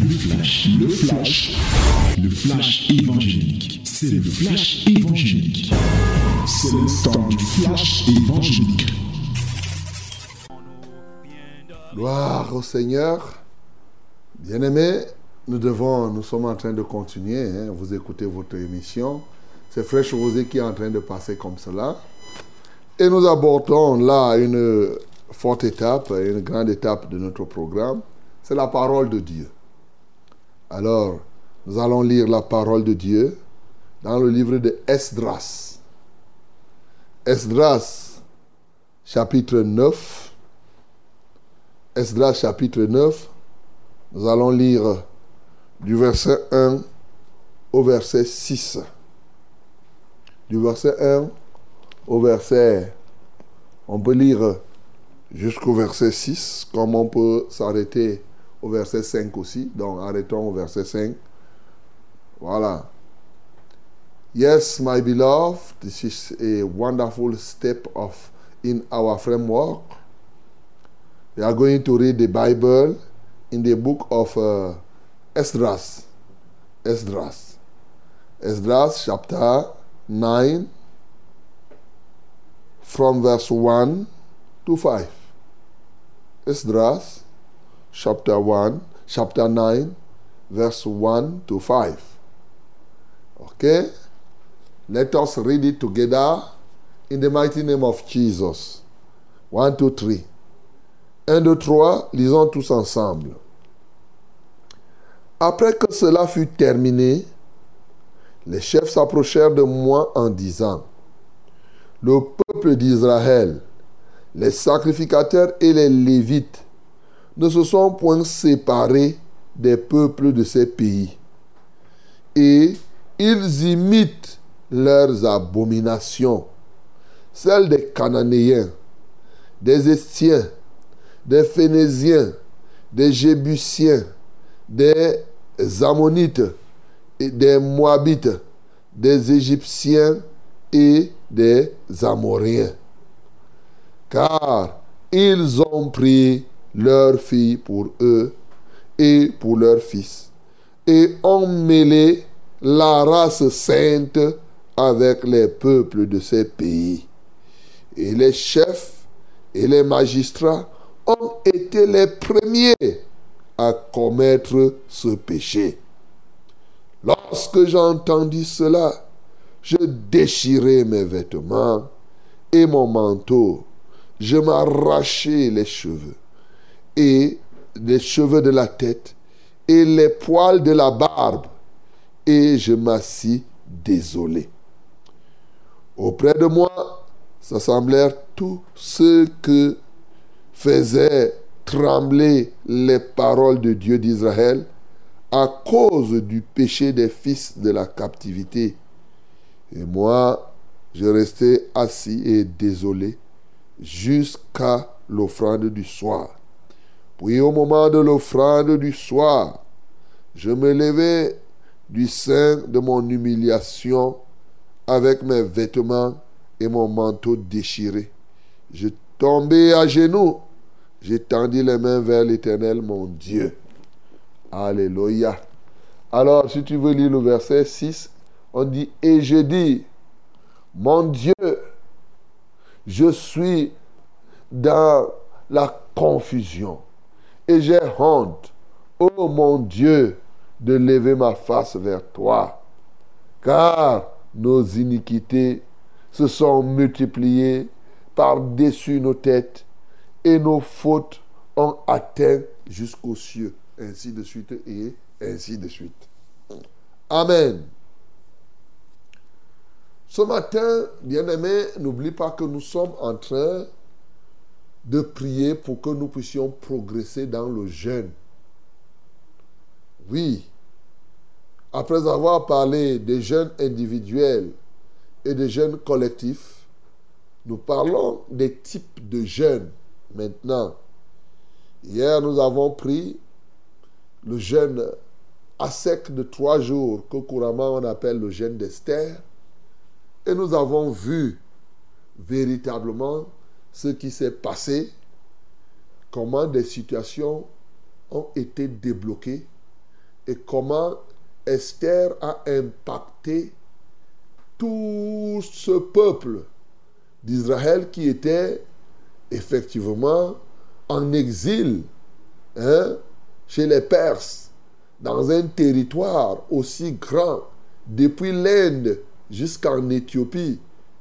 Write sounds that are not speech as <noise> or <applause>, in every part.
Le flash, le flash, le flash évangélique. C'est le flash évangélique. C'est le temps du flash évangélique. Gloire au Seigneur. Bien-aimés, nous devons, nous sommes en train de continuer. hein, vous écoutez votre émission. C'est Fraîche Rosée qui est en train de passer comme cela. Et nous abordons là une forte étape, une grande étape de notre programme. C'est la parole de Dieu. Alors, nous allons lire la parole de Dieu dans le livre de Esdras. Esdras, chapitre 9. Esdras, chapitre 9. Nous allons lire du verset 1 au verset 6. Du verset 1 au verset... On peut lire jusqu'au verset 6, comme on peut s'arrêter au verset 5 aussi. Donc arrêtons au verset 5. Voilà. Yes, my beloved, this is a wonderful step of in our framework. We are going to read the Bible in the book of uh, Esdras. Esdras. Esdras chapter 9 from verse 1 to 5. Esdras chapter 1, chapter 9, verse 1 to 5. Okay? Let us read it together in the mighty name of Jesus. 1, 2, 3. 1, 2, 3, lisons tous ensemble. Après que cela fut terminé, les chefs s'approchèrent de moi en disant, le peuple d'Israël, les sacrificateurs et les lévites ne se sont point séparés des peuples de ces pays. Et ils imitent leurs abominations, celles des Cananéens, des Estiens, des Phénésiens, des Jébusiens, des Ammonites, des Moabites, des Égyptiens et des Amoréens. Car ils ont pris leurs filles pour eux et pour leurs fils, et ont mêlé la race sainte avec les peuples de ces pays. Et les chefs et les magistrats ont été les premiers à commettre ce péché. Lorsque j'entendis cela, je déchirai mes vêtements et mon manteau. Je m'arrachai les cheveux et les cheveux de la tête et les poils de la barbe et je m'assis désolé. Auprès de moi s'assemblèrent tous ceux que faisaient trembler les paroles de Dieu d'Israël à cause du péché des fils de la captivité. Et moi, je restais assis et désolé jusqu'à l'offrande du soir. Puis au moment de l'offrande du soir, je me levai du sein de mon humiliation avec mes vêtements et mon manteau déchiré. Je tombai à genoux, j'étendis les mains vers l'Éternel, mon Dieu. Alléluia. Alors, si tu veux lire le verset 6, on dit, et je dis, mon Dieu, je suis dans la confusion et j'ai honte, oh mon Dieu, de lever ma face vers toi, car nos iniquités se sont multipliées par-dessus nos têtes et nos fautes ont atteint jusqu'aux cieux, ainsi de suite et ainsi de suite. Amen. Ce matin, bien-aimé, n'oublie pas que nous sommes en train de prier pour que nous puissions progresser dans le jeûne. Oui, après avoir parlé des jeûnes individuels et des jeûnes collectifs, nous parlons des types de jeûnes maintenant. Hier, nous avons pris le jeûne à sec de trois jours, que couramment on appelle le jeûne d'Esther. Et nous avons vu véritablement ce qui s'est passé, comment des situations ont été débloquées, et comment Esther a impacté tout ce peuple d'Israël qui était effectivement en exil hein, chez les Perses, dans un territoire aussi grand, depuis l'Inde jusqu'en Éthiopie,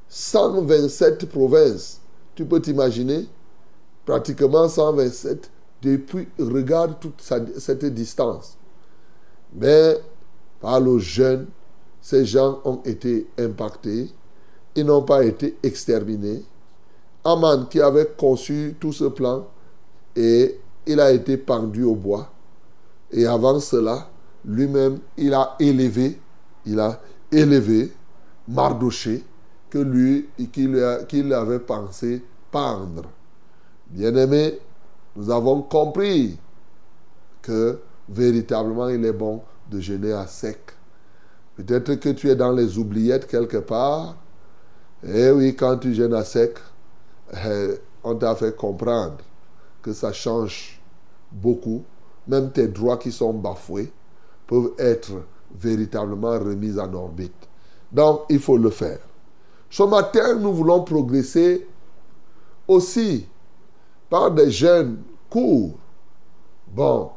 127 provinces. Tu peux t'imaginer Pratiquement 127 depuis, regarde toute cette distance. Mais par le jeûne, ces gens ont été impactés. Ils n'ont pas été exterminés. Aman qui avait conçu tout ce plan et il a été pendu au bois. Et avant cela, lui-même, il a élevé, il a élevé Mardoché que lui, qu'il avait pensé pendre. Bien-aimé, nous avons compris que véritablement il est bon de jeûner à sec. Peut-être que tu es dans les oubliettes quelque part. Eh oui, quand tu jeûnes à sec, eh, on t'a fait comprendre que ça change beaucoup. Même tes droits qui sont bafoués peuvent être véritablement remis en orbite. Donc, il faut le faire. Ce matin, nous voulons progresser aussi par des jeunes courts. Bon,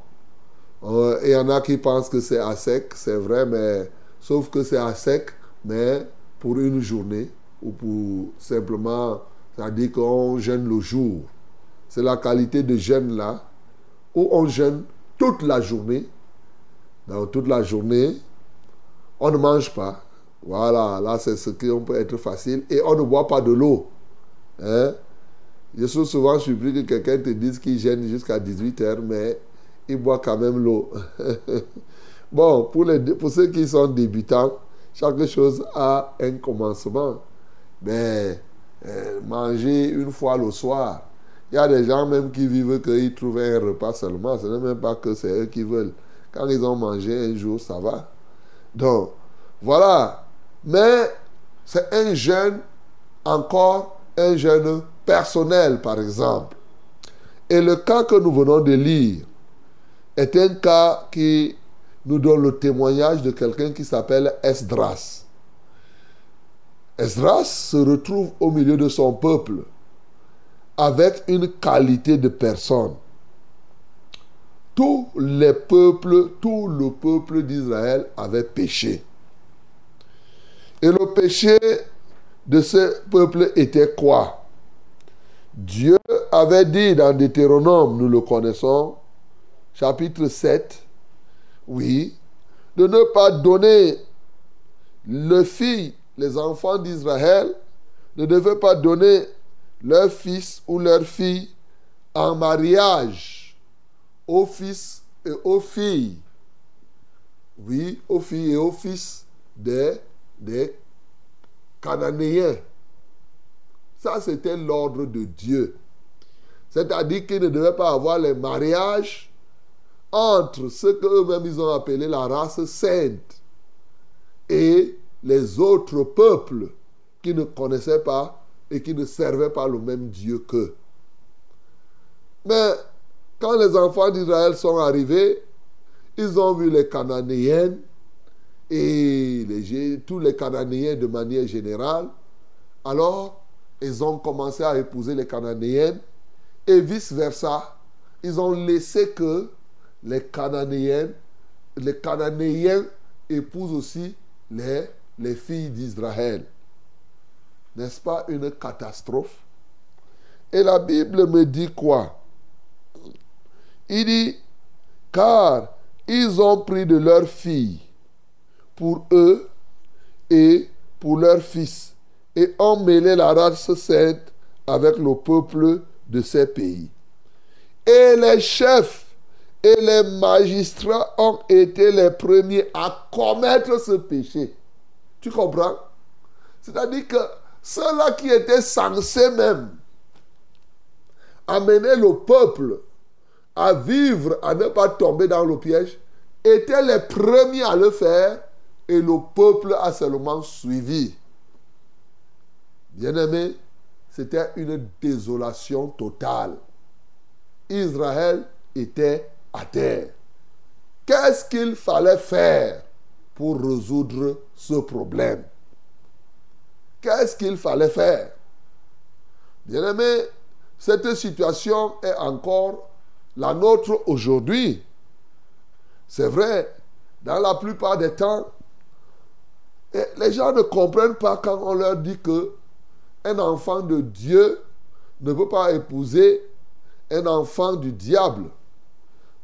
euh, il y en a qui pensent que c'est à sec, c'est vrai, mais sauf que c'est à sec, mais pour une journée ou pour simplement, ça dit qu'on jeûne le jour. C'est la qualité de jeûne là, où on jeûne toute la journée. Dans toute la journée, on ne mange pas. Voilà, là c'est ce qui peut être facile. Et on ne boit pas de l'eau. Hein? Je suis souvent surpris que quelqu'un te dise qu'il gêne jusqu'à 18h, mais il boit quand même l'eau. <laughs> bon, pour, les, pour ceux qui sont débutants, chaque chose a un commencement. Mais euh, manger une fois le soir, il y a des gens même qui vivent qu'ils trouvent un repas seulement. Ce n'est même pas que c'est eux qui veulent. Quand ils ont mangé un jour, ça va. Donc, voilà. Mais c'est un jeûne, encore un jeûne personnel, par exemple. Et le cas que nous venons de lire est un cas qui nous donne le témoignage de quelqu'un qui s'appelle Esdras. Esdras se retrouve au milieu de son peuple avec une qualité de personne. Tous les peuples, tout le peuple d'Israël avait péché. Et le péché de ce peuple était quoi? Dieu avait dit dans Deutéronome, nous le connaissons, chapitre 7, oui, de ne pas donner le fils, les enfants d'Israël, ne devaient pas donner leur fils ou leur fille en mariage aux fils et aux filles. Oui, aux filles et aux fils des, des Cananéens. Ça, c'était l'ordre de Dieu. C'est-à-dire qu'il ne devait pas avoir les mariages entre ce qu'eux-mêmes ils ont appelé la race sainte et les autres peuples qui ne connaissaient pas et qui ne servaient pas le même Dieu qu'eux. Mais quand les enfants d'Israël sont arrivés, ils ont vu les Cananéens et tous les Cananéens de manière générale. Alors, ils ont commencé à épouser les Cananéennes et vice-versa. Ils ont laissé que les Cananéennes, les Cananéens épousent aussi les, les filles d'Israël. N'est-ce pas une catastrophe? Et la Bible me dit quoi? Il dit, car ils ont pris de leurs filles pour eux et pour leurs fils et mêlé la race sainte avec le peuple de ces pays. Et les chefs et les magistrats ont été les premiers à commettre ce péché. Tu comprends? C'est-à-dire que ceux-là qui étaient censés même amener le peuple à vivre, à ne pas tomber dans le piège, étaient les premiers à le faire et le peuple a seulement suivi. Bien-aimé, c'était une désolation totale. Israël était à terre. qu'est-ce qu'il fallait faire pour résoudre ce problème? Qu'est-ce qu'il fallait faire? Bien aimé, cette situation est encore la nôtre aujourd'hui. C'est vrai, dans la plupart des temps, les gens ne comprennent pas quand on leur dit que un enfant de Dieu ne peut pas épouser un enfant du diable.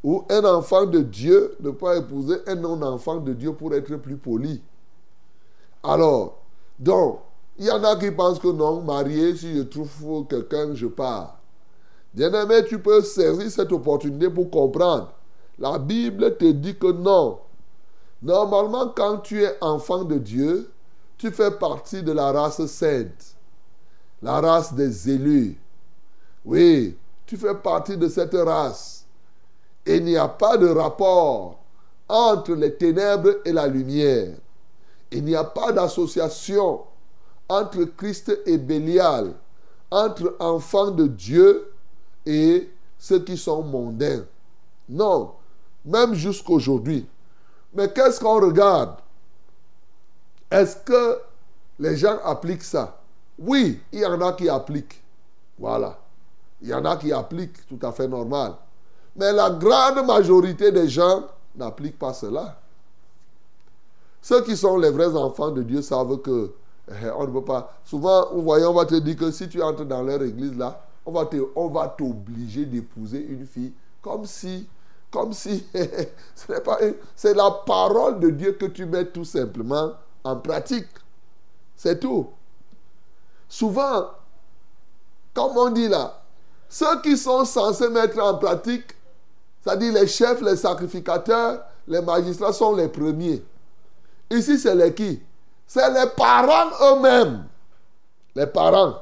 Ou un enfant de Dieu ne peut pas épouser un non-enfant de Dieu pour être plus poli. Alors, donc, il y en a qui pensent que non, marié, si je trouve quelqu'un, je pars. Bien-aimé, tu peux saisir cette opportunité pour comprendre. La Bible te dit que non. Normalement, quand tu es enfant de Dieu, tu fais partie de la race sainte, la race des élus. Oui, tu fais partie de cette race. Il n'y a pas de rapport entre les ténèbres et la lumière. Il n'y a pas d'association entre Christ et Bélial, entre enfants de Dieu et ceux qui sont mondains. Non, même jusqu'aujourd'hui. Mais qu'est-ce qu'on regarde? Est-ce que les gens appliquent ça? Oui, il y en a qui appliquent. Voilà. Il y en a qui appliquent, tout à fait normal. Mais la grande majorité des gens n'appliquent pas cela. Ceux qui sont les vrais enfants de Dieu savent que eh, on ne peut pas. Souvent, vous voyez, on va te dire que si tu entres dans leur église là, on va t'obliger d'épouser une fille comme si, comme si, <laughs> c'est la parole de Dieu que tu mets tout simplement en pratique. C'est tout. Souvent, comme on dit là, ceux qui sont censés mettre en pratique, c'est-à-dire les chefs, les sacrificateurs, les magistrats sont les premiers. Ici, c'est les qui? C'est les parents eux-mêmes. Les parents.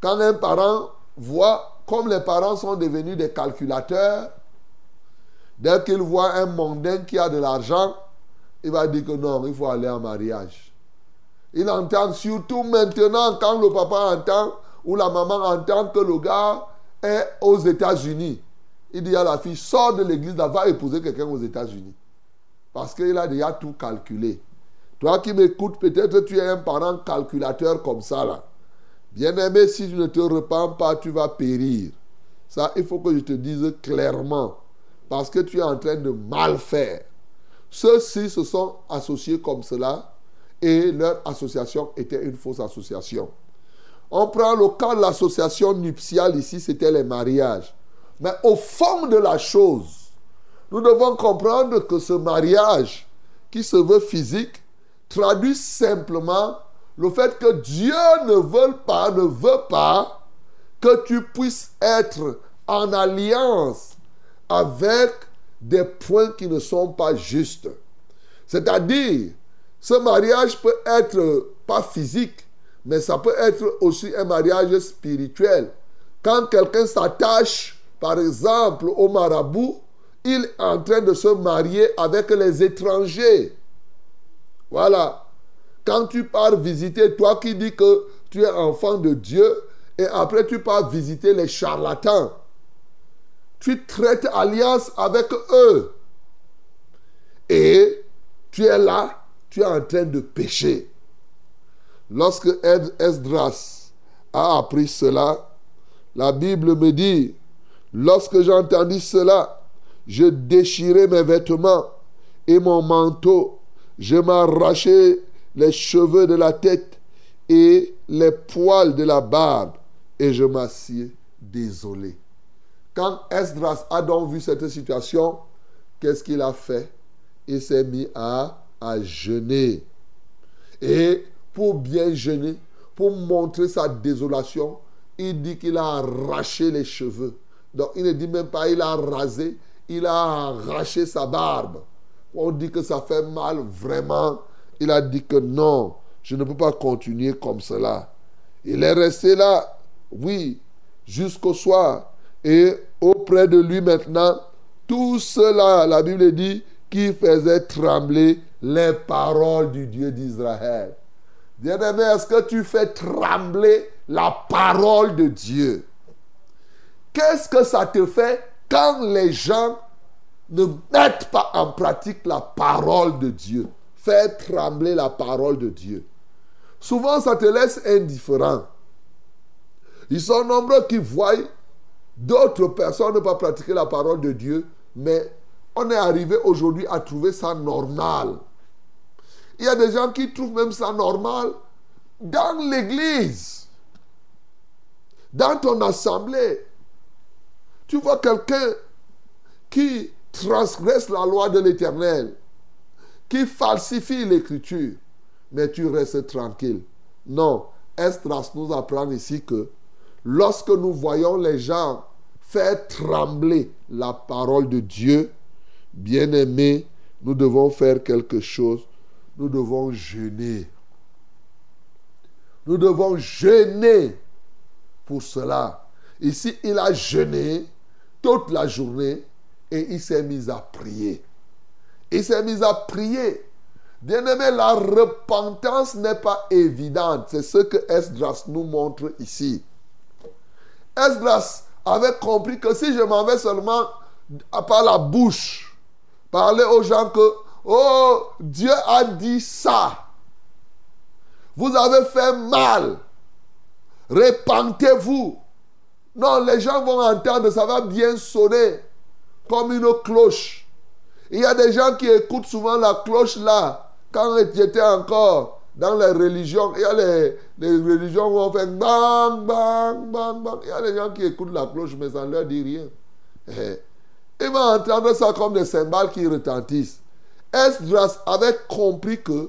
Quand un parent voit, comme les parents sont devenus des calculateurs, dès qu'il voit un mondain qui a de l'argent, il va dire que non, il faut aller en mariage. Il entend surtout maintenant quand le papa entend ou la maman entend que le gars est aux États-Unis. Il dit à la fille, sors de l'église, va épouser quelqu'un aux États-Unis. Parce qu'il a déjà tout calculé. Toi qui m'écoutes, peut-être tu es un parent calculateur comme ça là. Bien-aimé, si tu ne te repens pas, tu vas périr. Ça, il faut que je te dise clairement. Parce que tu es en train de mal faire. Ceux-ci se sont associés comme cela et leur association était une fausse association. On prend le cas de l'association nuptiale ici, c'était les mariages. Mais au fond de la chose, nous devons comprendre que ce mariage qui se veut physique traduit simplement le fait que Dieu ne veut pas, ne veut pas que tu puisses être en alliance avec des points qui ne sont pas justes. C'est-à-dire, ce mariage peut être pas physique, mais ça peut être aussi un mariage spirituel. Quand quelqu'un s'attache, par exemple, au marabout, il est en train de se marier avec les étrangers. Voilà. Quand tu pars visiter, toi qui dis que tu es enfant de Dieu, et après tu pars visiter les charlatans, tu traites alliance avec eux. Et tu es là, tu es en train de pécher. Lorsque Esdras a appris cela, la Bible me dit, lorsque j'entendis cela, je déchirai mes vêtements et mon manteau je m'arrachai les cheveux de la tête et les poils de la barbe et je m'assieds désolé. Quand Esdras a donc vu cette situation, qu'est-ce qu'il a fait? Il s'est mis à, à jeûner. Et pour bien jeûner, pour montrer sa désolation, il dit qu'il a arraché les cheveux. Donc il ne dit même pas il a rasé, il a arraché sa barbe on dit que ça fait mal, vraiment, il a dit que non, je ne peux pas continuer comme cela. Il est resté là, oui, jusqu'au soir. Et auprès de lui maintenant, tout cela, la Bible dit, qui faisait trembler les paroles du Dieu d'Israël. Bien-aimé, est-ce que tu fais trembler la parole de Dieu? Qu'est-ce que ça te fait quand les gens ne mettent pas en pratique la parole de Dieu? Faire trembler la parole de Dieu. Souvent, ça te laisse indifférent. Ils sont nombreux qui voient d'autres personnes ne pas pratiquer la parole de Dieu, mais on est arrivé aujourd'hui à trouver ça normal. Il y a des gens qui trouvent même ça normal dans l'église, dans ton assemblée. Tu vois quelqu'un qui transgresse la loi de l'Éternel, qui falsifie l'écriture, mais tu restes tranquille. Non, Estras nous apprend ici que lorsque nous voyons les gens faire trembler la parole de Dieu, bien aimé, nous devons faire quelque chose. Nous devons jeûner. Nous devons jeûner pour cela. Ici, il a jeûné toute la journée et il s'est mis à prier. Il s'est mis à prier. Bien-aimé, la repentance n'est pas évidente. C'est ce que Esdras nous montre ici. Esdras avait compris que si je m'en vais seulement par la bouche, parler aux gens que, oh, Dieu a dit ça. Vous avez fait mal. Repentez-vous. Non, les gens vont entendre, ça va bien sonner comme une cloche. Il y a des gens qui écoutent souvent la cloche là, quand j'étais encore dans les religions. Il y a les, religions où on fait bang, bang, bang, bang. Il y a des gens qui écoutent la cloche, mais ça ne leur dit rien. Eh, ils vont entendre ça comme des cymbales qui retentissent. Esdras avait compris que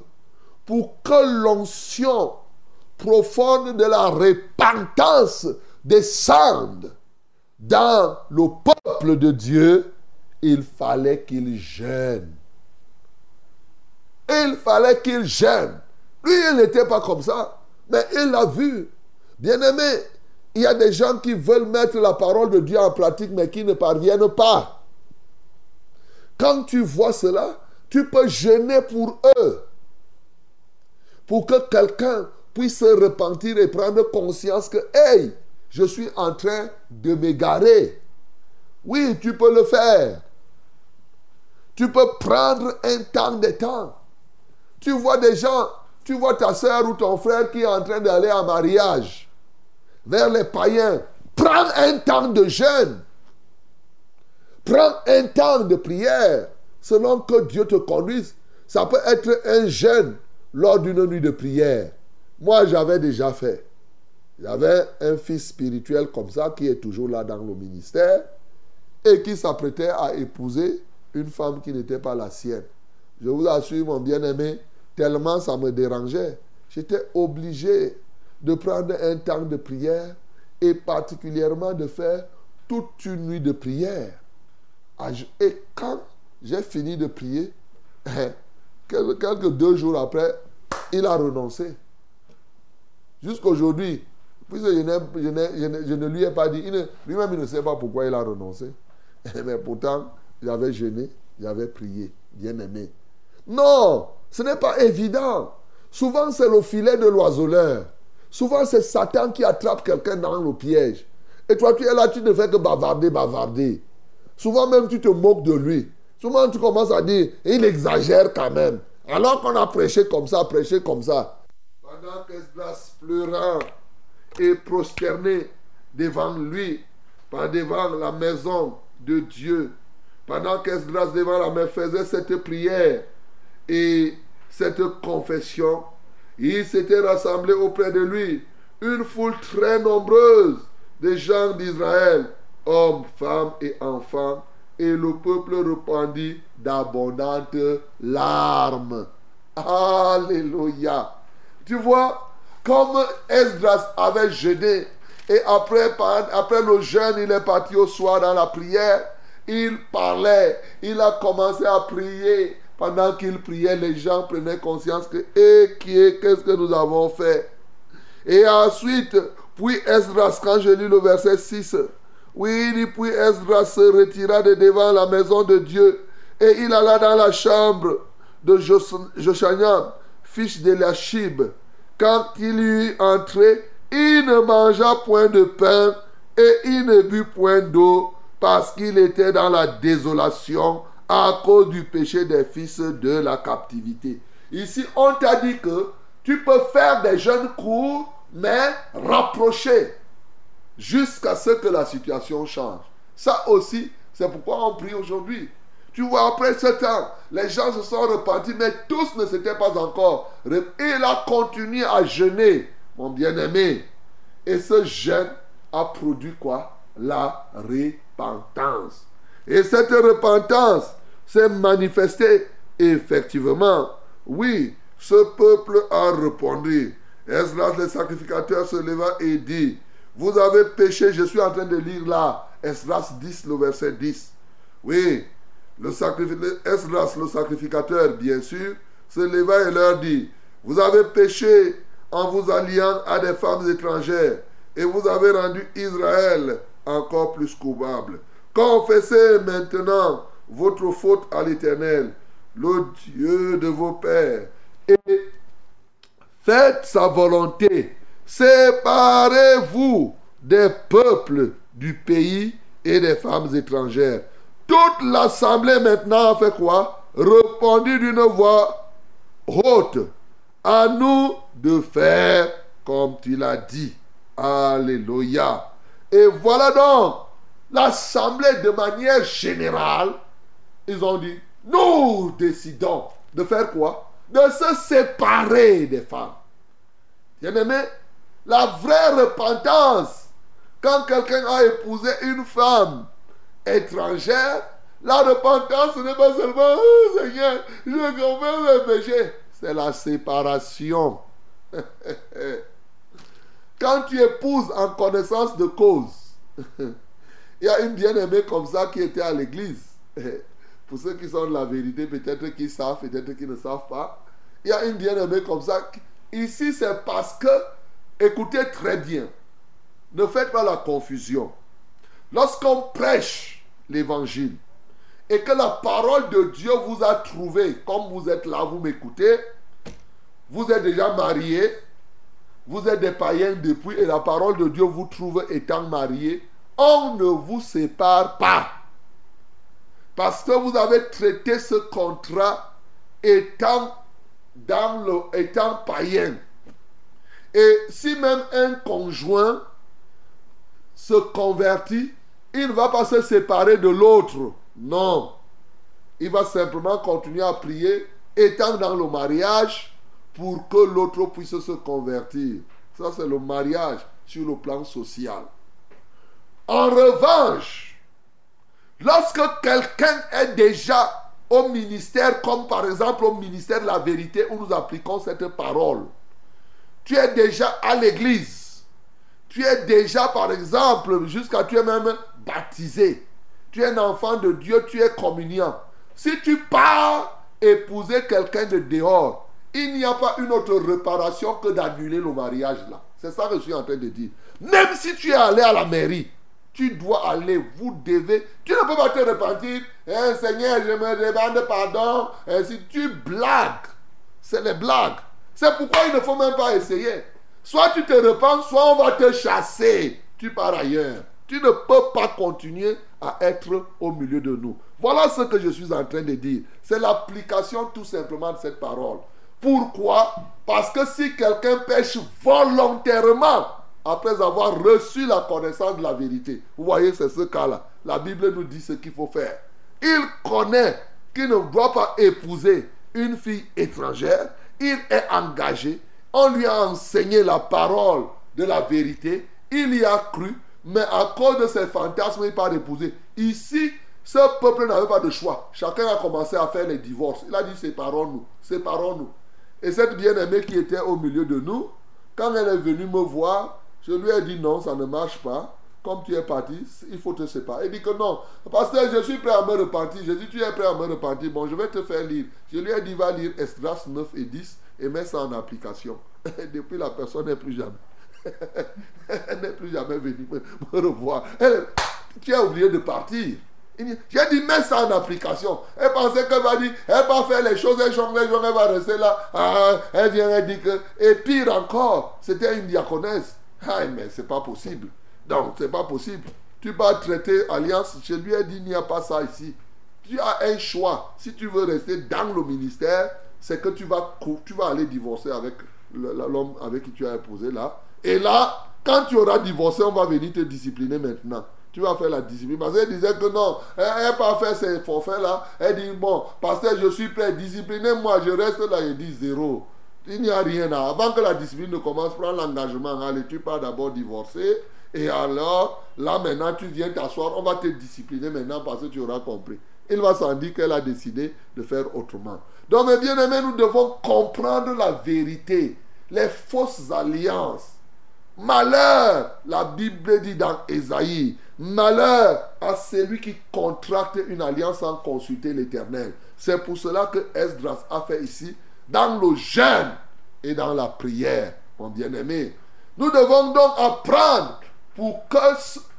pour que l'onction profonde de la repentance descende dans le peuple de Dieu, il fallait qu'il gêne. Il fallait qu'il gêne. Lui, il n'était pas comme ça. Mais il l'a vu. Bien-aimé, il y a des gens qui veulent mettre la parole de Dieu en pratique, mais qui ne parviennent pas. Quand tu vois cela, tu peux gêner pour eux. Pour que quelqu'un puisse se repentir et prendre conscience que, hey, je suis en train de m'égarer. Oui, tu peux le faire. Tu peux prendre un temps de temps. Tu vois des gens, tu vois ta soeur ou ton frère qui est en train d'aller en mariage vers les païens. Prends un temps de jeûne. Prends un temps de prière selon que Dieu te conduise. Ça peut être un jeûne lors d'une nuit de prière. Moi, j'avais déjà fait. J'avais un fils spirituel comme ça qui est toujours là dans le ministère et qui s'apprêtait à épouser une femme qui n'était pas la sienne. Je vous assure, mon bien-aimé, tellement ça me dérangeait. J'étais obligé de prendre un temps de prière et particulièrement de faire toute une nuit de prière. Ah, et quand j'ai fini de prier, quelques deux jours après, il a renoncé. Jusqu'aujourd'hui, puisque je, je, ne lui ai pas dit, lui-même il ne sait pas pourquoi il a renoncé. <laughs> Mais pourtant, j'avais jeûné, j'avais prié, bien aimé. Non, ce n'est pas évident. Souvent, c'est le filet de l'oiseleur. Souvent, c'est Satan qui attrape quelqu'un dans le piège. Et toi, tu es là, tu ne fais que bavarder, bavarder. Souvent, même, tu te moques de lui. Souvent, tu commences à dire, il exagère quand même. Alors qu'on a prêché comme ça, prêché comme ça. Pendant qu'Esdras pleurant et prosterné devant lui, par devant la maison de Dieu, pendant qu'Esdras devant la main faisait cette prière et cette confession, il s'était rassemblé auprès de lui une foule très nombreuse de gens d'Israël, hommes, femmes et enfants, et le peuple répandit d'abondantes larmes. Alléluia. Tu vois, comme Esdras avait jeûné, et après le jeûne, il est parti au soir dans la prière, il parlait, il a commencé à prier. Pendant qu'il priait, les gens prenaient conscience que, et qui est, qu'est-ce que nous avons fait? Et ensuite, puis Esdras, quand je lis le verset 6, oui, puis Esdras se retira de devant la maison de Dieu et il alla dans la chambre de Joshanan, fils d'Eliashib. Quand il y eut entré, il ne mangea point de pain et il ne but point d'eau parce qu'il était dans la désolation à cause du péché des fils de la captivité. Ici, on t'a dit que tu peux faire des jeunes courts, mais rapprocher jusqu'à ce que la situation change. Ça aussi, c'est pourquoi on prie aujourd'hui. Tu vois, après ce temps, les gens se sont repentis, mais tous ne s'étaient pas encore. Et il a continué à jeûner, mon bien-aimé. Et ce jeûne a produit quoi? La repentance. Et cette repentance s'est manifestée effectivement. Oui, ce peuple a répondu. Esdras le sacrificateur se leva et dit, vous avez péché, je suis en train de lire là, Esdras 10, le verset 10. Oui, le Esdras le sacrificateur, bien sûr, se leva et leur dit, vous avez péché en vous alliant à des femmes étrangères et vous avez rendu Israël encore plus coupable. Confessez maintenant votre faute à l'Éternel, le Dieu de vos pères, et faites sa volonté. Séparez-vous des peuples du pays et des femmes étrangères. Toute l'assemblée maintenant fait quoi? Répondu d'une voix haute. À nous de faire comme tu l'as dit. Alléluia. Et voilà donc l'assemblée de manière générale. Ils ont dit, nous décidons de faire quoi? De se séparer des femmes. Bien aimé, la vraie repentance, quand quelqu'un a épousé une femme étrangère, la repentance n'est pas seulement, oh, Seigneur, je commets le péché. C'est la séparation. <laughs> Quand tu épouses en connaissance de cause, <laughs> il y a une bien-aimée comme ça qui était à l'église. <laughs> Pour ceux qui sont de la vérité, peut-être qu'ils savent, peut-être qu'ils ne savent pas. Il y a une bien-aimée comme ça. Ici, c'est parce que, écoutez très bien, ne faites pas la confusion. Lorsqu'on prêche l'évangile et que la parole de Dieu vous a trouvé, comme vous êtes là, vous m'écoutez, vous êtes déjà marié, vous êtes des païens depuis et la parole de Dieu vous trouve étant marié, on ne vous sépare pas. Parce que vous avez traité ce contrat étant, dans le, étant païen. Et si même un conjoint se convertit, il ne va pas se séparer de l'autre. Non. Il va simplement continuer à prier, étant dans le mariage, pour que l'autre puisse se convertir. Ça, c'est le mariage sur le plan social. En revanche, lorsque quelqu'un est déjà au ministère, comme par exemple au ministère de la vérité où nous appliquons cette parole, tu es déjà à l'église, tu es déjà par exemple, jusqu'à tu es même baptisé, tu es un enfant de Dieu, tu es communiant. Si tu pars épouser quelqu'un de dehors, il n'y a pas une autre réparation que d'annuler le mariage là. C'est ça que je suis en train de dire. Même si tu es allé à la mairie, tu dois aller, vous devez. Tu ne peux pas te repentir. Eh, Seigneur, je me demande pardon. Et si tu blagues, c'est les blagues. C'est pourquoi il ne faut même pas essayer. Soit tu te repens, soit on va te chasser. Tu pars ailleurs. Tu ne peux pas continuer à être au milieu de nous. Voilà ce que je suis en train de dire. C'est l'application tout simplement de cette parole. Pourquoi? Parce que si quelqu'un pêche volontairement après avoir reçu la connaissance de la vérité, vous voyez, c'est ce cas-là. La Bible nous dit ce qu'il faut faire. Il connaît qu'il ne doit pas épouser une fille étrangère. Il est engagé. On lui a enseigné la parole de la vérité. Il y a cru. Mais à cause de ses fantasmes, il n'a pas épouser. Ici, ce peuple n'avait pas de choix. Chacun a commencé à faire les divorces. Il a dit séparons-nous, séparons-nous. Et cette bien-aimée qui était au milieu de nous, quand elle est venue me voir, je lui ai dit non, ça ne marche pas. Comme tu es parti, il faut te séparer. Elle dit que non, parce que je suis prêt à me repentir. Je dis, tu es prêt à me repentir. Bon, je vais te faire lire. Je lui ai dit, va lire Esdras 9 et 10 et mets ça en application. <laughs> depuis, la personne n'est plus jamais. <laughs> elle n'est plus jamais venue me, revoir. tu as oublié de partir. J'ai dit, mets ça en application. Elle pensait qu'elle va dire, elle va faire les choses, elle change, elle va rester là. Ah, elle vient, elle dit que. Et pire encore, c'était une diaconesse. Ah, mais c'est pas possible. Donc, c'est pas possible. Tu vas traiter alliance. Je lui ai dit, il n'y a pas ça ici. tu as un choix. Si tu veux rester dans le ministère, c'est que tu vas, tu aller divorcer avec l'homme avec qui tu as épousé là. Et là, quand tu auras divorcé, on va venir te discipliner maintenant. Tu vas faire la discipline. Parce qu'elle disait que non, elle n'a pas fait ces forfaits-là. Elle dit, bon, pasteur, je suis prêt, disciplinez-moi, je reste là. Il dit zéro. Il n'y a rien là. Avant que la discipline ne commence, prends l'engagement. Allez, tu pars d'abord divorcer. Et alors, là maintenant, tu viens t'asseoir. On va te discipliner maintenant parce que tu auras compris. Il va s'en dire qu'elle a décidé de faire autrement. Donc, mes bien-aimés, nous devons comprendre la vérité. Les fausses alliances. Malheur, la Bible dit dans Ésaïe, malheur à celui qui contracte une alliance sans consulter l'Éternel. C'est pour cela que Esdras a fait ici, dans le jeûne et dans la prière, mon bien-aimé. Nous devons donc apprendre pour que,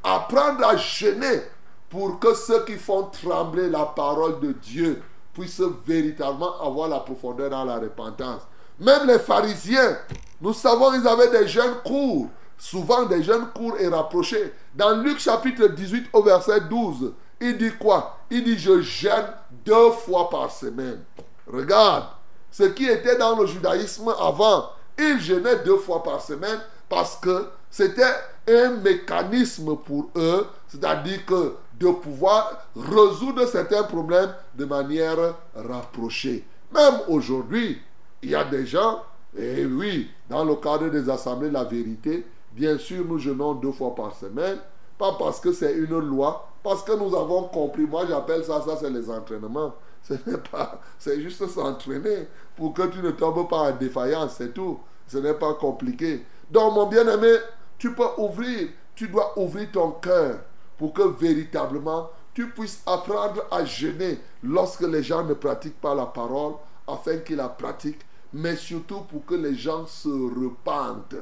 apprendre à jeûner pour que ceux qui font trembler la parole de Dieu puissent véritablement avoir la profondeur dans la repentance. Même les pharisiens, nous savons qu'ils avaient des jeunes courts, souvent des jeunes courts et rapprochés. Dans Luc chapitre 18 au verset 12, il dit quoi? Il dit je jeûne deux fois par semaine. Regarde, ce qui était dans le judaïsme avant, ils jeûnaient deux fois par semaine parce que c'était un mécanisme pour eux, c'est-à-dire que de pouvoir résoudre certains problèmes de manière rapprochée. Même aujourd'hui, il y a des gens, et oui, dans le cadre des assemblées la vérité, bien sûr, nous jeûnons deux fois par semaine, pas parce que c'est une loi, parce que nous avons compris. Moi, j'appelle ça, ça, c'est les entraînements. Ce n'est pas, c'est juste s'entraîner pour que tu ne tombes pas en défaillance, c'est tout. Ce n'est pas compliqué. Donc, mon bien-aimé, tu peux ouvrir, tu dois ouvrir ton cœur pour que véritablement tu puisses apprendre à jeûner lorsque les gens ne pratiquent pas la parole, afin qu'ils la pratiquent, mais surtout pour que les gens se repentent,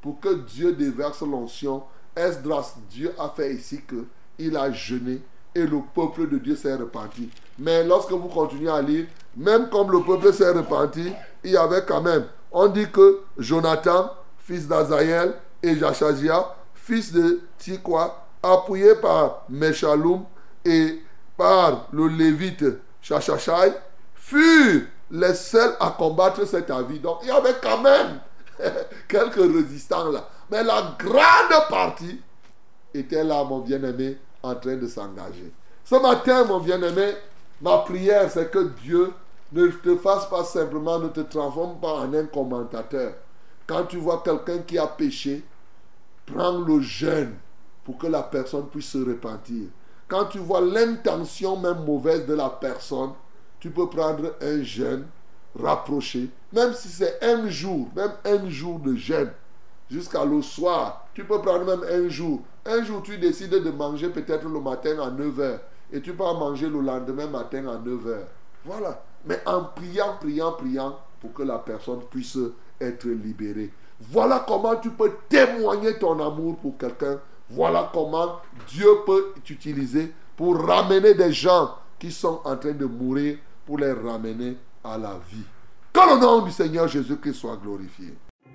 pour que Dieu déverse l'onction. Esdras, Dieu a fait ici que il a jeûné et le peuple de Dieu s'est repenti? Mais lorsque vous continuez à lire, même comme le peuple s'est repenti, il y avait quand même, on dit que Jonathan, fils d'Azaël, et Jachazia, fils de Tikwa, appuyé par Meshaloum et par le lévite Chachachai, furent les seuls à combattre cet avis. Donc il y avait quand même <laughs> quelques résistants là. Mais la grande partie était là, mon bien-aimé, en train de s'engager. Ce matin, mon bien-aimé, ma prière, c'est que Dieu ne te fasse pas simplement, ne te transforme pas en un commentateur. Quand tu vois quelqu'un qui a péché, prends le jeûne pour que la personne puisse se repentir. Quand tu vois l'intention même mauvaise de la personne, tu peux prendre un jeûne rapproché, même si c'est un jour, même un jour de jeûne, jusqu'à le soir. Tu peux prendre même un jour. Un jour, tu décides de manger peut-être le matin à 9h et tu peux manger le lendemain matin à 9h. Voilà. Mais en priant, priant, priant, pour que la personne puisse être libérée. Voilà comment tu peux témoigner ton amour pour quelqu'un. Voilà comment Dieu peut t'utiliser pour ramener des gens qui sont en train de mourir, pour les ramener à la vie. Que le nom du Seigneur Jésus-Christ soit glorifié.